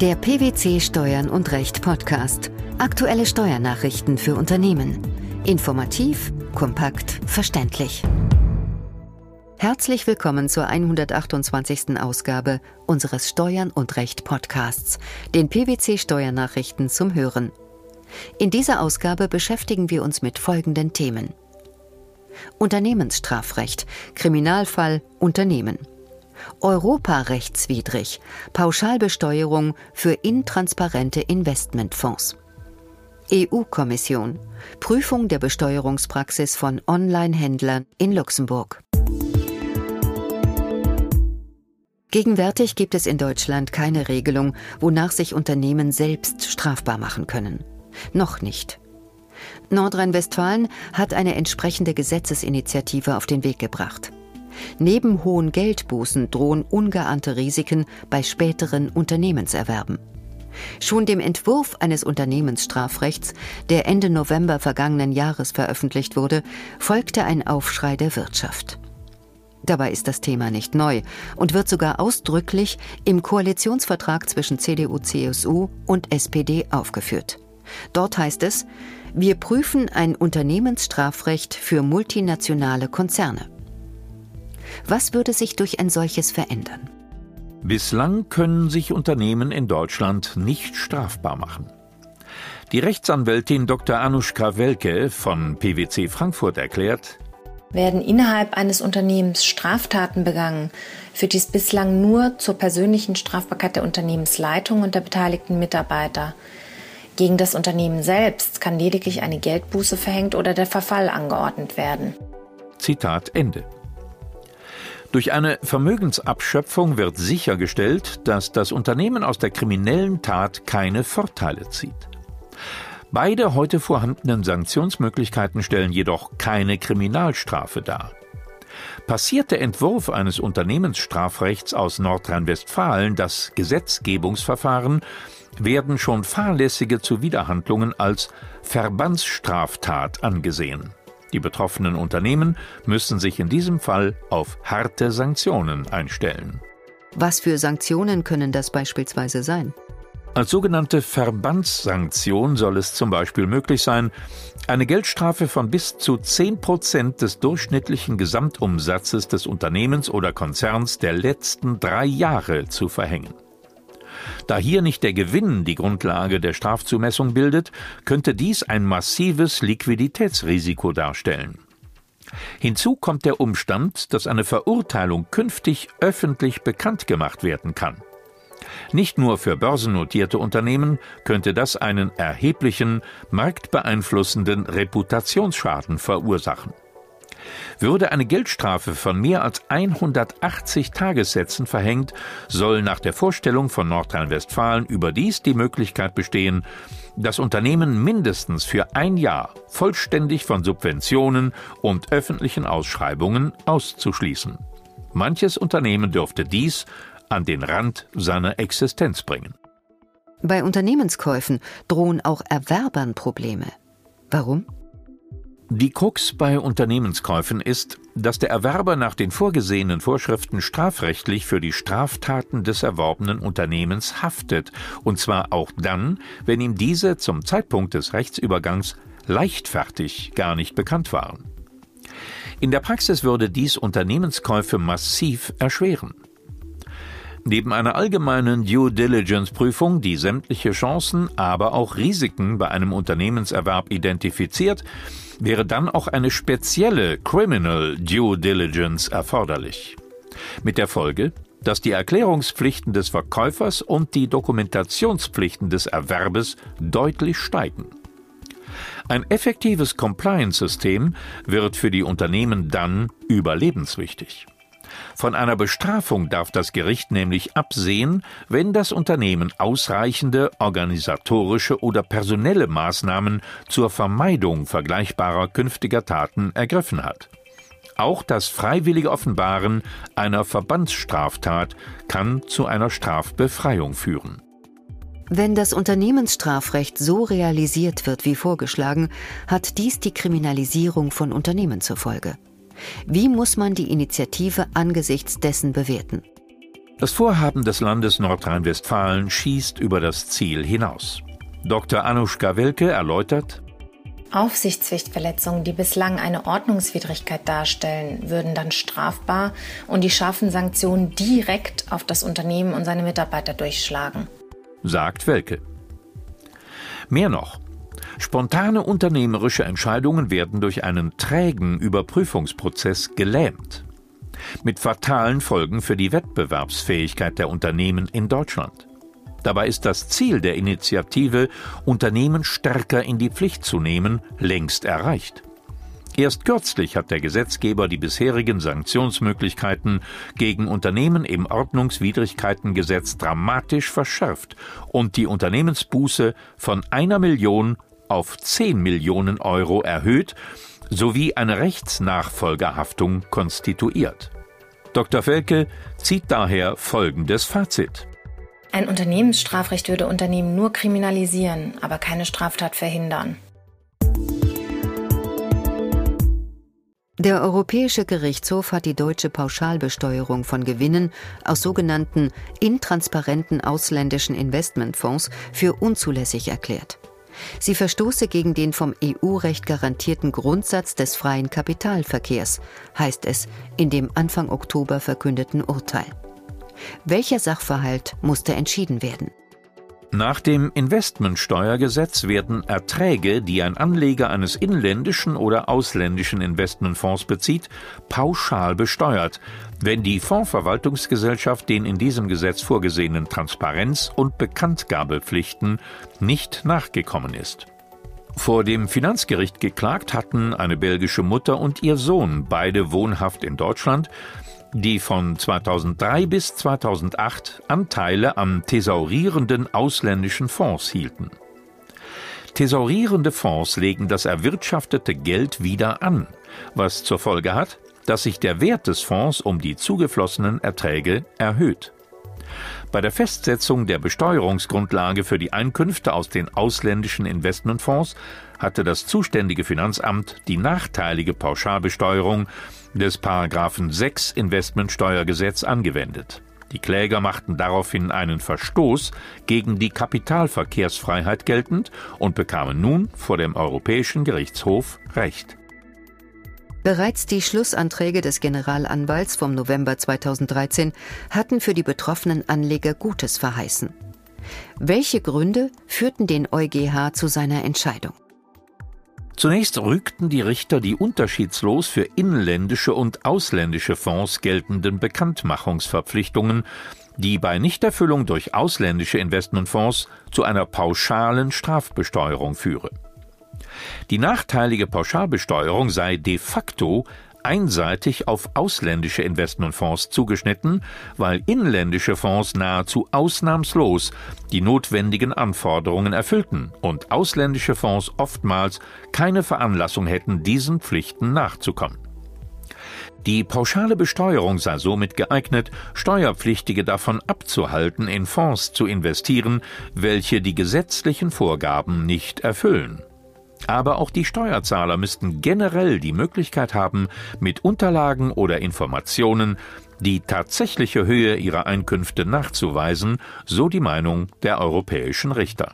Der PwC Steuern und Recht Podcast. Aktuelle Steuernachrichten für Unternehmen. Informativ, kompakt, verständlich. Herzlich willkommen zur 128. Ausgabe unseres Steuern und Recht Podcasts, den PwC Steuernachrichten zum Hören. In dieser Ausgabe beschäftigen wir uns mit folgenden Themen. Unternehmensstrafrecht, Kriminalfall Unternehmen. Europarechtswidrig, Pauschalbesteuerung für intransparente Investmentfonds. EU-Kommission, Prüfung der Besteuerungspraxis von Online-Händlern in Luxemburg. Gegenwärtig gibt es in Deutschland keine Regelung, wonach sich Unternehmen selbst strafbar machen können. Noch nicht. Nordrhein-Westfalen hat eine entsprechende Gesetzesinitiative auf den Weg gebracht. Neben hohen Geldbußen drohen ungeahnte Risiken bei späteren Unternehmenserwerben. Schon dem Entwurf eines Unternehmensstrafrechts, der Ende November vergangenen Jahres veröffentlicht wurde, folgte ein Aufschrei der Wirtschaft. Dabei ist das Thema nicht neu und wird sogar ausdrücklich im Koalitionsvertrag zwischen CDU, CSU und SPD aufgeführt. Dort heißt es, wir prüfen ein Unternehmensstrafrecht für multinationale Konzerne. Was würde sich durch ein solches verändern? Bislang können sich Unternehmen in Deutschland nicht strafbar machen. Die Rechtsanwältin Dr. Anushka Welke von PwC Frankfurt erklärt, werden innerhalb eines Unternehmens Straftaten begangen, führt dies bislang nur zur persönlichen Strafbarkeit der Unternehmensleitung und der beteiligten Mitarbeiter. Gegen das Unternehmen selbst kann lediglich eine Geldbuße verhängt oder der Verfall angeordnet werden. Zitat Ende. Durch eine Vermögensabschöpfung wird sichergestellt, dass das Unternehmen aus der kriminellen Tat keine Vorteile zieht. Beide heute vorhandenen Sanktionsmöglichkeiten stellen jedoch keine Kriminalstrafe dar. Passiert der Entwurf eines Unternehmensstrafrechts aus Nordrhein-Westfalen das Gesetzgebungsverfahren, werden schon fahrlässige Zuwiderhandlungen als Verbandsstraftat angesehen. Die betroffenen Unternehmen müssen sich in diesem Fall auf harte Sanktionen einstellen. Was für Sanktionen können das beispielsweise sein? Als sogenannte Verbandssanktion soll es zum Beispiel möglich sein, eine Geldstrafe von bis zu 10 Prozent des durchschnittlichen Gesamtumsatzes des Unternehmens oder Konzerns der letzten drei Jahre zu verhängen. Da hier nicht der Gewinn die Grundlage der Strafzumessung bildet, könnte dies ein massives Liquiditätsrisiko darstellen. Hinzu kommt der Umstand, dass eine Verurteilung künftig öffentlich bekannt gemacht werden kann. Nicht nur für börsennotierte Unternehmen könnte das einen erheblichen, marktbeeinflussenden Reputationsschaden verursachen. Würde eine Geldstrafe von mehr als 180 Tagessätzen verhängt, soll nach der Vorstellung von Nordrhein-Westfalen überdies die Möglichkeit bestehen, das Unternehmen mindestens für ein Jahr vollständig von Subventionen und öffentlichen Ausschreibungen auszuschließen. Manches Unternehmen dürfte dies an den Rand seiner Existenz bringen. Bei Unternehmenskäufen drohen auch Erwerbern Probleme. Warum? Die Krux bei Unternehmenskäufen ist, dass der Erwerber nach den vorgesehenen Vorschriften strafrechtlich für die Straftaten des erworbenen Unternehmens haftet, und zwar auch dann, wenn ihm diese zum Zeitpunkt des Rechtsübergangs leichtfertig gar nicht bekannt waren. In der Praxis würde dies Unternehmenskäufe massiv erschweren. Neben einer allgemeinen Due Diligence Prüfung, die sämtliche Chancen, aber auch Risiken bei einem Unternehmenserwerb identifiziert, wäre dann auch eine spezielle Criminal Due Diligence erforderlich. Mit der Folge, dass die Erklärungspflichten des Verkäufers und die Dokumentationspflichten des Erwerbes deutlich steigen. Ein effektives Compliance-System wird für die Unternehmen dann überlebenswichtig. Von einer Bestrafung darf das Gericht nämlich absehen, wenn das Unternehmen ausreichende organisatorische oder personelle Maßnahmen zur Vermeidung vergleichbarer künftiger Taten ergriffen hat. Auch das freiwillige Offenbaren einer Verbandsstraftat kann zu einer Strafbefreiung führen. Wenn das Unternehmensstrafrecht so realisiert wird wie vorgeschlagen, hat dies die Kriminalisierung von Unternehmen zur Folge. Wie muss man die Initiative angesichts dessen bewerten? Das Vorhaben des Landes Nordrhein-Westfalen schießt über das Ziel hinaus. Dr. Anushka Welke erläutert, Aufsichtspflichtverletzungen, die bislang eine Ordnungswidrigkeit darstellen, würden dann strafbar und die scharfen Sanktionen direkt auf das Unternehmen und seine Mitarbeiter durchschlagen. Sagt Welke. Mehr noch. Spontane unternehmerische Entscheidungen werden durch einen trägen Überprüfungsprozess gelähmt mit fatalen Folgen für die Wettbewerbsfähigkeit der Unternehmen in Deutschland. Dabei ist das Ziel der Initiative, Unternehmen stärker in die Pflicht zu nehmen, längst erreicht. Erst kürzlich hat der Gesetzgeber die bisherigen Sanktionsmöglichkeiten gegen Unternehmen im Ordnungswidrigkeitengesetz dramatisch verschärft und die Unternehmensbuße von einer Million auf zehn Millionen Euro erhöht sowie eine Rechtsnachfolgerhaftung konstituiert. Dr. Felke zieht daher folgendes Fazit. Ein Unternehmensstrafrecht würde Unternehmen nur kriminalisieren, aber keine Straftat verhindern. Der Europäische Gerichtshof hat die deutsche Pauschalbesteuerung von Gewinnen aus sogenannten intransparenten ausländischen Investmentfonds für unzulässig erklärt. Sie verstoße gegen den vom EU-Recht garantierten Grundsatz des freien Kapitalverkehrs, heißt es in dem Anfang Oktober verkündeten Urteil. Welcher Sachverhalt musste entschieden werden? Nach dem Investmentsteuergesetz werden Erträge, die ein Anleger eines inländischen oder ausländischen Investmentfonds bezieht, pauschal besteuert, wenn die Fondsverwaltungsgesellschaft den in diesem Gesetz vorgesehenen Transparenz- und Bekanntgabepflichten nicht nachgekommen ist. Vor dem Finanzgericht geklagt hatten eine belgische Mutter und ihr Sohn, beide wohnhaft in Deutschland, die von 2003 bis 2008 Anteile an thesaurierenden ausländischen Fonds hielten. Thesaurierende Fonds legen das erwirtschaftete Geld wieder an, was zur Folge hat, dass sich der Wert des Fonds um die zugeflossenen Erträge erhöht. Bei der Festsetzung der Besteuerungsgrundlage für die Einkünfte aus den ausländischen Investmentfonds hatte das zuständige Finanzamt die nachteilige Pauschalbesteuerung des Paragraphen 6 Investmentsteuergesetz angewendet. Die Kläger machten daraufhin einen Verstoß gegen die Kapitalverkehrsfreiheit geltend und bekamen nun vor dem Europäischen Gerichtshof Recht. Bereits die Schlussanträge des Generalanwalts vom November 2013 hatten für die betroffenen Anleger Gutes verheißen. Welche Gründe führten den EuGH zu seiner Entscheidung? Zunächst rügten die Richter die unterschiedslos für inländische und ausländische Fonds geltenden Bekanntmachungsverpflichtungen, die bei Nichterfüllung durch ausländische Investmentfonds zu einer pauschalen Strafbesteuerung führe. Die nachteilige Pauschalbesteuerung sei de facto einseitig auf ausländische Investmentfonds zugeschnitten, weil inländische Fonds nahezu ausnahmslos die notwendigen Anforderungen erfüllten und ausländische Fonds oftmals keine Veranlassung hätten, diesen Pflichten nachzukommen. Die pauschale Besteuerung sei somit geeignet, Steuerpflichtige davon abzuhalten, in Fonds zu investieren, welche die gesetzlichen Vorgaben nicht erfüllen. Aber auch die Steuerzahler müssten generell die Möglichkeit haben, mit Unterlagen oder Informationen die tatsächliche Höhe ihrer Einkünfte nachzuweisen, so die Meinung der europäischen Richter.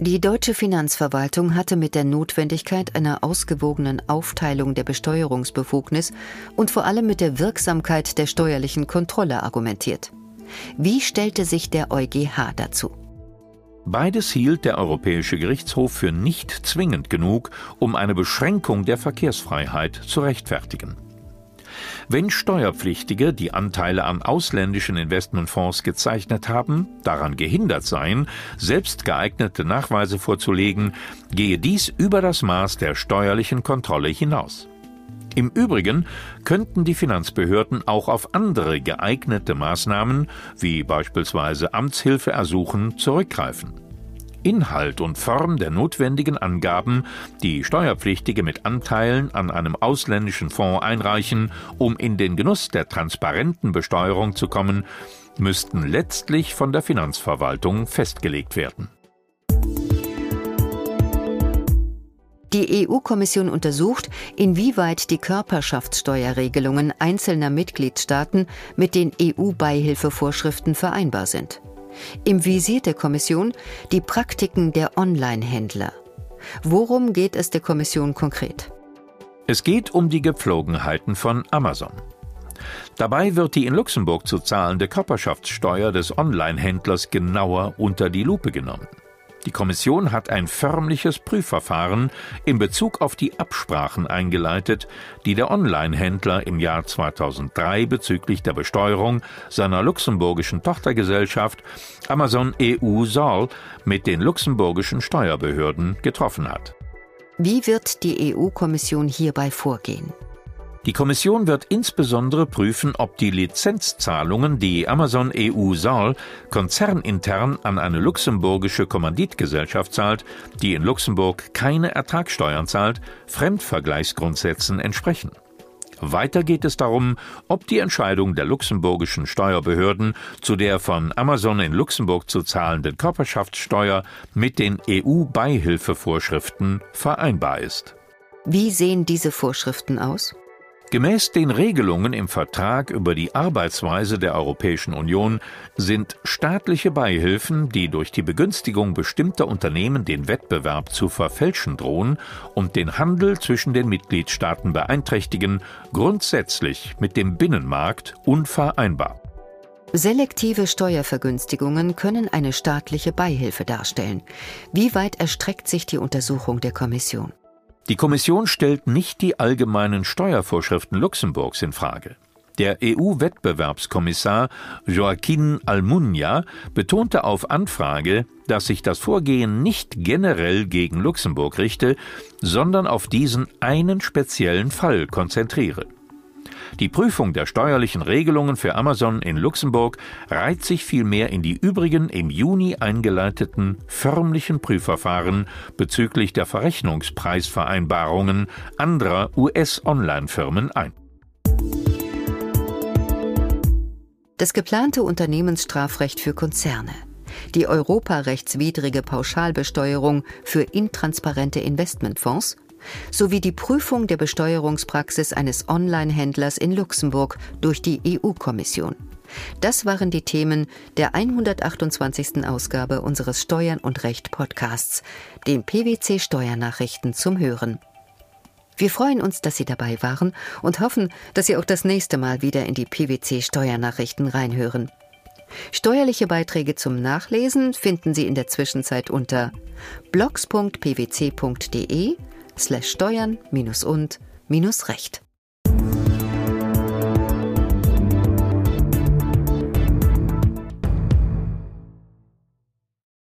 Die deutsche Finanzverwaltung hatte mit der Notwendigkeit einer ausgewogenen Aufteilung der Besteuerungsbefugnis und vor allem mit der Wirksamkeit der steuerlichen Kontrolle argumentiert. Wie stellte sich der EuGH dazu? Beides hielt der Europäische Gerichtshof für nicht zwingend genug, um eine Beschränkung der Verkehrsfreiheit zu rechtfertigen. Wenn Steuerpflichtige, die Anteile an ausländischen Investmentfonds gezeichnet haben, daran gehindert seien, selbst geeignete Nachweise vorzulegen, gehe dies über das Maß der steuerlichen Kontrolle hinaus. Im Übrigen könnten die Finanzbehörden auch auf andere geeignete Maßnahmen, wie beispielsweise Amtshilfe ersuchen, zurückgreifen. Inhalt und Form der notwendigen Angaben, die Steuerpflichtige mit Anteilen an einem ausländischen Fonds einreichen, um in den Genuss der transparenten Besteuerung zu kommen, müssten letztlich von der Finanzverwaltung festgelegt werden. Die EU-Kommission untersucht, inwieweit die Körperschaftssteuerregelungen einzelner Mitgliedstaaten mit den EU-Beihilfevorschriften vereinbar sind. Im Visier der Kommission die Praktiken der Online-Händler. Worum geht es der Kommission konkret? Es geht um die Gepflogenheiten von Amazon. Dabei wird die in Luxemburg zu zahlende Körperschaftssteuer des Online-Händlers genauer unter die Lupe genommen. Die Kommission hat ein förmliches Prüfverfahren in Bezug auf die Absprachen eingeleitet, die der Online-Händler im Jahr 2003 bezüglich der Besteuerung seiner luxemburgischen Tochtergesellschaft Amazon EU Sol mit den luxemburgischen Steuerbehörden getroffen hat. Wie wird die EU-Kommission hierbei vorgehen? Die Kommission wird insbesondere prüfen, ob die Lizenzzahlungen, die Amazon EU Saal konzernintern an eine luxemburgische Kommanditgesellschaft zahlt, die in Luxemburg keine Ertragssteuern zahlt, Fremdvergleichsgrundsätzen entsprechen. Weiter geht es darum, ob die Entscheidung der luxemburgischen Steuerbehörden zu der von Amazon in Luxemburg zu zahlenden Körperschaftssteuer mit den EU-Beihilfevorschriften vereinbar ist. Wie sehen diese Vorschriften aus? Gemäß den Regelungen im Vertrag über die Arbeitsweise der Europäischen Union sind staatliche Beihilfen, die durch die Begünstigung bestimmter Unternehmen den Wettbewerb zu verfälschen drohen und den Handel zwischen den Mitgliedstaaten beeinträchtigen, grundsätzlich mit dem Binnenmarkt unvereinbar. Selektive Steuervergünstigungen können eine staatliche Beihilfe darstellen. Wie weit erstreckt sich die Untersuchung der Kommission? Die Kommission stellt nicht die allgemeinen Steuervorschriften Luxemburgs in Frage. Der EU-Wettbewerbskommissar Joaquin Almunia betonte auf Anfrage, dass sich das Vorgehen nicht generell gegen Luxemburg richte, sondern auf diesen einen speziellen Fall konzentriere. Die Prüfung der steuerlichen Regelungen für Amazon in Luxemburg reiht sich vielmehr in die übrigen im Juni eingeleiteten förmlichen Prüfverfahren bezüglich der Verrechnungspreisvereinbarungen anderer US-Online-Firmen ein. Das geplante Unternehmensstrafrecht für Konzerne die europarechtswidrige Pauschalbesteuerung für intransparente Investmentfonds sowie die Prüfung der Besteuerungspraxis eines Online-Händlers in Luxemburg durch die EU-Kommission. Das waren die Themen der 128. Ausgabe unseres Steuern und Recht Podcasts, den PwC Steuernachrichten zum Hören. Wir freuen uns, dass Sie dabei waren und hoffen, dass Sie auch das nächste Mal wieder in die PwC Steuernachrichten reinhören. Steuerliche Beiträge zum Nachlesen finden Sie in der Zwischenzeit unter blogs.pwc.de slash steuern